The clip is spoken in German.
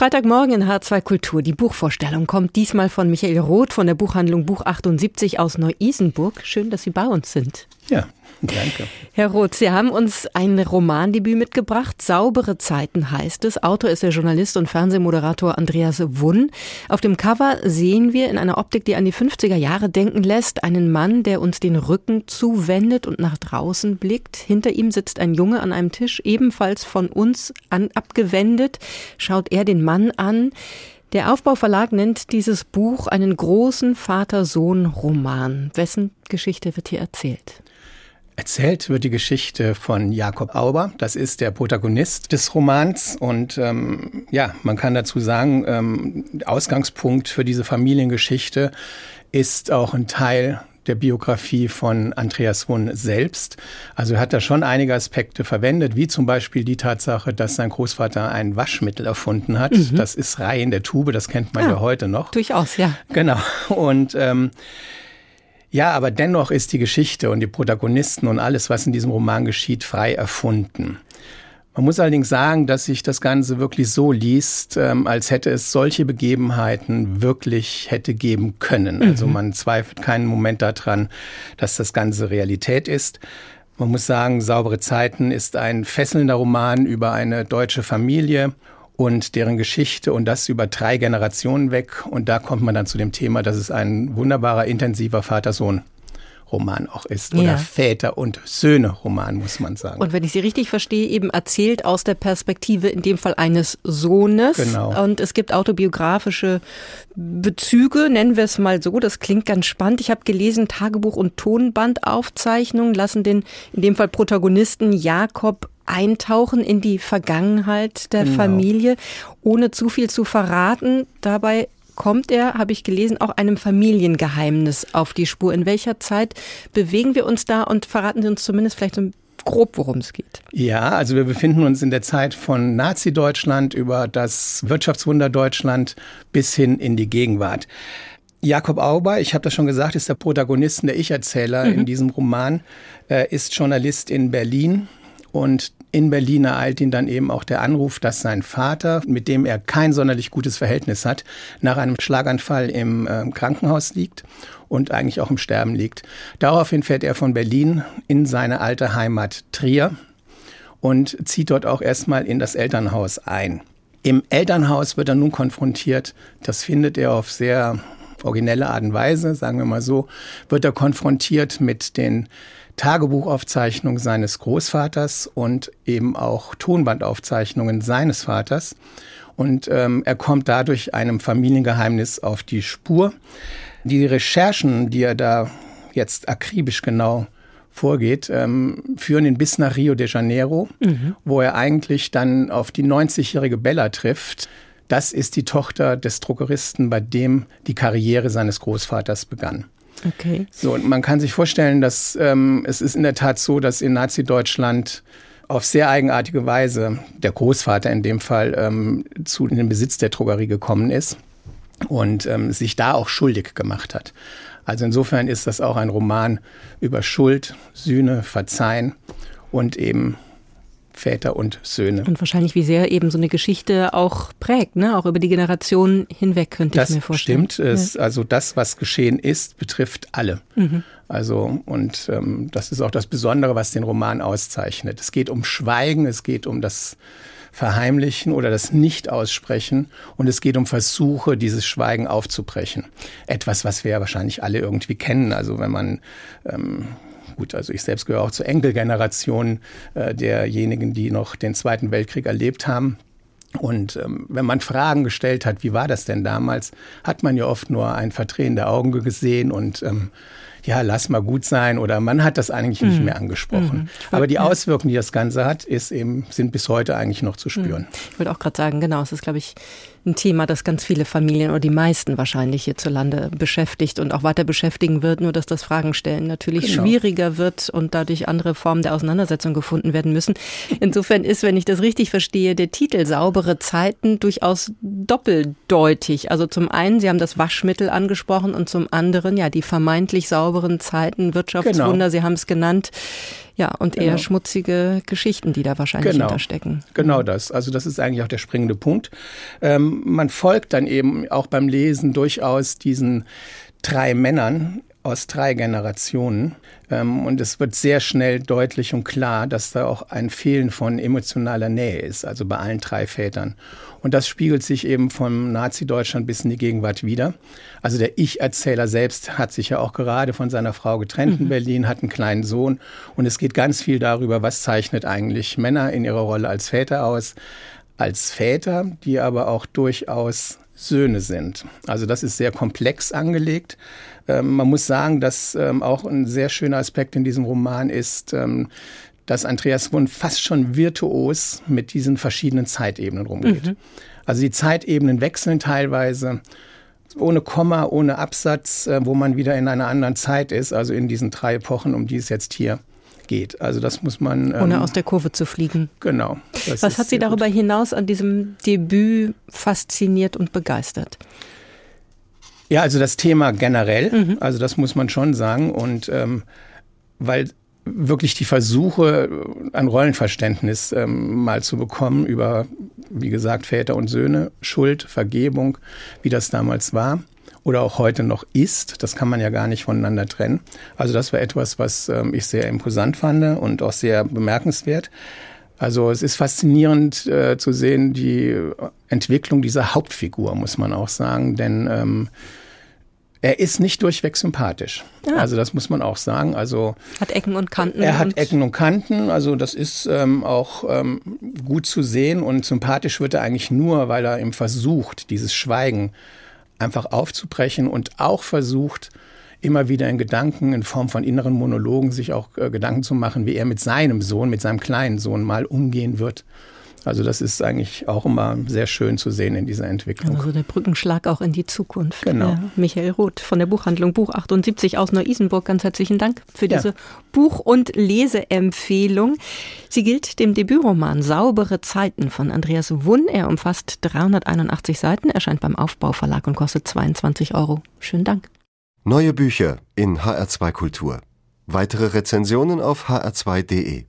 Freitagmorgen in H2 Kultur. Die Buchvorstellung kommt diesmal von Michael Roth von der Buchhandlung Buch 78 aus Neu-Isenburg. Schön, dass Sie bei uns sind. Ja, danke. Herr Roth, Sie haben uns ein Romandebüt mitgebracht. Saubere Zeiten heißt es. Autor ist der Journalist und Fernsehmoderator Andreas Wunn. Auf dem Cover sehen wir in einer Optik, die an die 50er Jahre denken lässt, einen Mann, der uns den Rücken zuwendet und nach draußen blickt. Hinter ihm sitzt ein Junge an einem Tisch, ebenfalls von uns an, abgewendet. Schaut er den Mann an. Der Aufbauverlag nennt dieses Buch einen großen Vater-Sohn-Roman. Wessen Geschichte wird hier erzählt? Erzählt wird die Geschichte von Jakob Auber. Das ist der Protagonist des Romans. Und ähm, ja, man kann dazu sagen, ähm, Ausgangspunkt für diese Familiengeschichte ist auch ein Teil der Biografie von Andreas Wunn selbst. Also er hat da schon einige Aspekte verwendet, wie zum Beispiel die Tatsache, dass sein Großvater ein Waschmittel erfunden hat. Mhm. Das ist Reihe in der Tube, das kennt man ja, ja heute noch. Durchaus, ja. Genau. Und ähm, ja, aber dennoch ist die Geschichte und die Protagonisten und alles, was in diesem Roman geschieht, frei erfunden. Man muss allerdings sagen, dass sich das Ganze wirklich so liest, ähm, als hätte es solche Begebenheiten wirklich hätte geben können. Mhm. Also man zweifelt keinen Moment daran, dass das Ganze Realität ist. Man muss sagen, Saubere Zeiten ist ein fesselnder Roman über eine deutsche Familie und deren Geschichte und das über drei Generationen weg. Und da kommt man dann zu dem Thema, dass es ein wunderbarer, intensiver Vater-Sohn Roman auch ist. Oder ja. Väter- und Söhne-Roman, muss man sagen. Und wenn ich Sie richtig verstehe, eben erzählt aus der Perspektive in dem Fall eines Sohnes. Genau. Und es gibt autobiografische Bezüge, nennen wir es mal so. Das klingt ganz spannend. Ich habe gelesen, Tagebuch- und Tonbandaufzeichnungen lassen den, in dem Fall Protagonisten Jakob eintauchen in die Vergangenheit der genau. Familie, ohne zu viel zu verraten. Dabei kommt er, habe ich gelesen, auch einem Familiengeheimnis auf die Spur. In welcher Zeit bewegen wir uns da und verraten Sie uns zumindest vielleicht so grob, worum es geht. Ja, also wir befinden uns in der Zeit von Nazi-Deutschland über das Wirtschaftswunder Deutschland bis hin in die Gegenwart. Jakob Auber, ich habe das schon gesagt, ist der Protagonist, der Ich-Erzähler mhm. in diesem Roman, äh, ist Journalist in Berlin und in Berlin ereilt ihn dann eben auch der Anruf, dass sein Vater, mit dem er kein sonderlich gutes Verhältnis hat, nach einem Schlaganfall im äh, Krankenhaus liegt und eigentlich auch im Sterben liegt. Daraufhin fährt er von Berlin in seine alte Heimat Trier und zieht dort auch erstmal in das Elternhaus ein. Im Elternhaus wird er nun konfrontiert, das findet er auf sehr originelle Art und Weise, sagen wir mal so, wird er konfrontiert mit den Tagebuchaufzeichnungen seines Großvaters und eben auch Tonbandaufzeichnungen seines Vaters. Und ähm, er kommt dadurch einem Familiengeheimnis auf die Spur. Die Recherchen, die er da jetzt akribisch genau vorgeht, ähm, führen ihn bis nach Rio de Janeiro, mhm. wo er eigentlich dann auf die 90-jährige Bella trifft. Das ist die Tochter des Druckeristen, bei dem die Karriere seines Großvaters begann. Okay. So, und man kann sich vorstellen, dass ähm, es ist in der Tat so, dass in Nazi-Deutschland auf sehr eigenartige Weise der Großvater in dem Fall ähm, zu in den Besitz der Drogerie gekommen ist und ähm, sich da auch schuldig gemacht hat. Also insofern ist das auch ein Roman über Schuld, Sühne, Verzeihen und eben Väter und Söhne. Und wahrscheinlich, wie sehr eben so eine Geschichte auch prägt, ne? auch über die Generationen hinweg, könnte das ich mir vorstellen. Das stimmt. Es, Also das, was geschehen ist, betrifft alle. Mhm. Also, und ähm, das ist auch das Besondere, was den Roman auszeichnet. Es geht um Schweigen, es geht um das Verheimlichen oder das Nicht-Aussprechen und es geht um Versuche, dieses Schweigen aufzubrechen. Etwas, was wir ja wahrscheinlich alle irgendwie kennen. Also wenn man ähm, gut, also ich selbst gehöre auch zur Enkelgeneration äh, derjenigen, die noch den Zweiten Weltkrieg erlebt haben. Und ähm, wenn man Fragen gestellt hat, wie war das denn damals, hat man ja oft nur ein Verdrehen der Augen gesehen und ähm, ja, lass mal gut sein oder man hat das eigentlich nicht mhm. mehr angesprochen. Mhm. Aber die Auswirkungen, die das Ganze hat, ist eben, sind bis heute eigentlich noch zu spüren. Mhm. Ich würde auch gerade sagen, genau, es ist, glaube ich, ein Thema, das ganz viele Familien oder die meisten wahrscheinlich hierzulande beschäftigt und auch weiter beschäftigen wird, nur dass das Fragen stellen natürlich genau. schwieriger wird und dadurch andere Formen der Auseinandersetzung gefunden werden müssen. Insofern ist, wenn ich das richtig verstehe, der Titel Saubere Zeiten durchaus doppeldeutig. Also zum einen, Sie haben das Waschmittel angesprochen und zum anderen, ja, die vermeintlich saubere sauberen Zeiten, Wirtschaftswunder, genau. Sie haben es genannt. Ja, und genau. eher schmutzige Geschichten, die da wahrscheinlich genau. hinterstecken. Genau das. Also das ist eigentlich auch der springende Punkt. Ähm, man folgt dann eben auch beim Lesen durchaus diesen drei Männern, aus drei Generationen. Ähm, und es wird sehr schnell deutlich und klar, dass da auch ein Fehlen von emotionaler Nähe ist, also bei allen drei Vätern. Und das spiegelt sich eben vom Nazi-Deutschland bis in die Gegenwart wieder. Also der Ich-Erzähler selbst hat sich ja auch gerade von seiner Frau getrennt mhm. in Berlin, hat einen kleinen Sohn. Und es geht ganz viel darüber, was zeichnet eigentlich Männer in ihrer Rolle als Väter aus. Als Väter, die aber auch durchaus Söhne sind. Also das ist sehr komplex angelegt. Ähm, man muss sagen, dass ähm, auch ein sehr schöner Aspekt in diesem Roman ist, ähm, dass Andreas Wund fast schon virtuos mit diesen verschiedenen Zeitebenen rumgeht. Mhm. Also die Zeitebenen wechseln teilweise ohne Komma, ohne Absatz, äh, wo man wieder in einer anderen Zeit ist, also in diesen drei Epochen, um die es jetzt hier geht. Also das muss man. Ohne ähm, aus der Kurve zu fliegen. Genau. Was hat Sie darüber gut. hinaus an diesem Debüt fasziniert und begeistert? Ja, also das Thema generell, mhm. also das muss man schon sagen. Und ähm, weil wirklich die Versuche, ein Rollenverständnis ähm, mal zu bekommen über, wie gesagt, Väter und Söhne, Schuld, Vergebung, wie das damals war oder auch heute noch ist. Das kann man ja gar nicht voneinander trennen. Also das war etwas, was ähm, ich sehr imposant fand und auch sehr bemerkenswert. Also es ist faszinierend äh, zu sehen, die Entwicklung dieser Hauptfigur, muss man auch sagen, denn ähm, er ist nicht durchweg sympathisch. Ja. Also das muss man auch sagen. Also hat Ecken und Kanten. Er hat Ecken und Kanten. Also das ist ähm, auch ähm, gut zu sehen und sympathisch wird er eigentlich nur, weil er eben versucht, dieses Schweigen einfach aufzubrechen und auch versucht, immer wieder in Gedanken, in Form von inneren Monologen, sich auch äh, Gedanken zu machen, wie er mit seinem Sohn, mit seinem kleinen Sohn mal umgehen wird. Also das ist eigentlich auch immer sehr schön zu sehen in dieser Entwicklung. Also der Brückenschlag auch in die Zukunft. Genau. Ja, Michael Roth von der Buchhandlung Buch 78 aus Neu-Isenburg, ganz herzlichen Dank für diese ja. Buch- und Leseempfehlung. Sie gilt dem Debütroman Saubere Zeiten von Andreas Wunn. Er umfasst 381 Seiten, erscheint beim Aufbauverlag und kostet 22 Euro. Schönen Dank. Neue Bücher in HR2 Kultur. Weitere Rezensionen auf hr2.de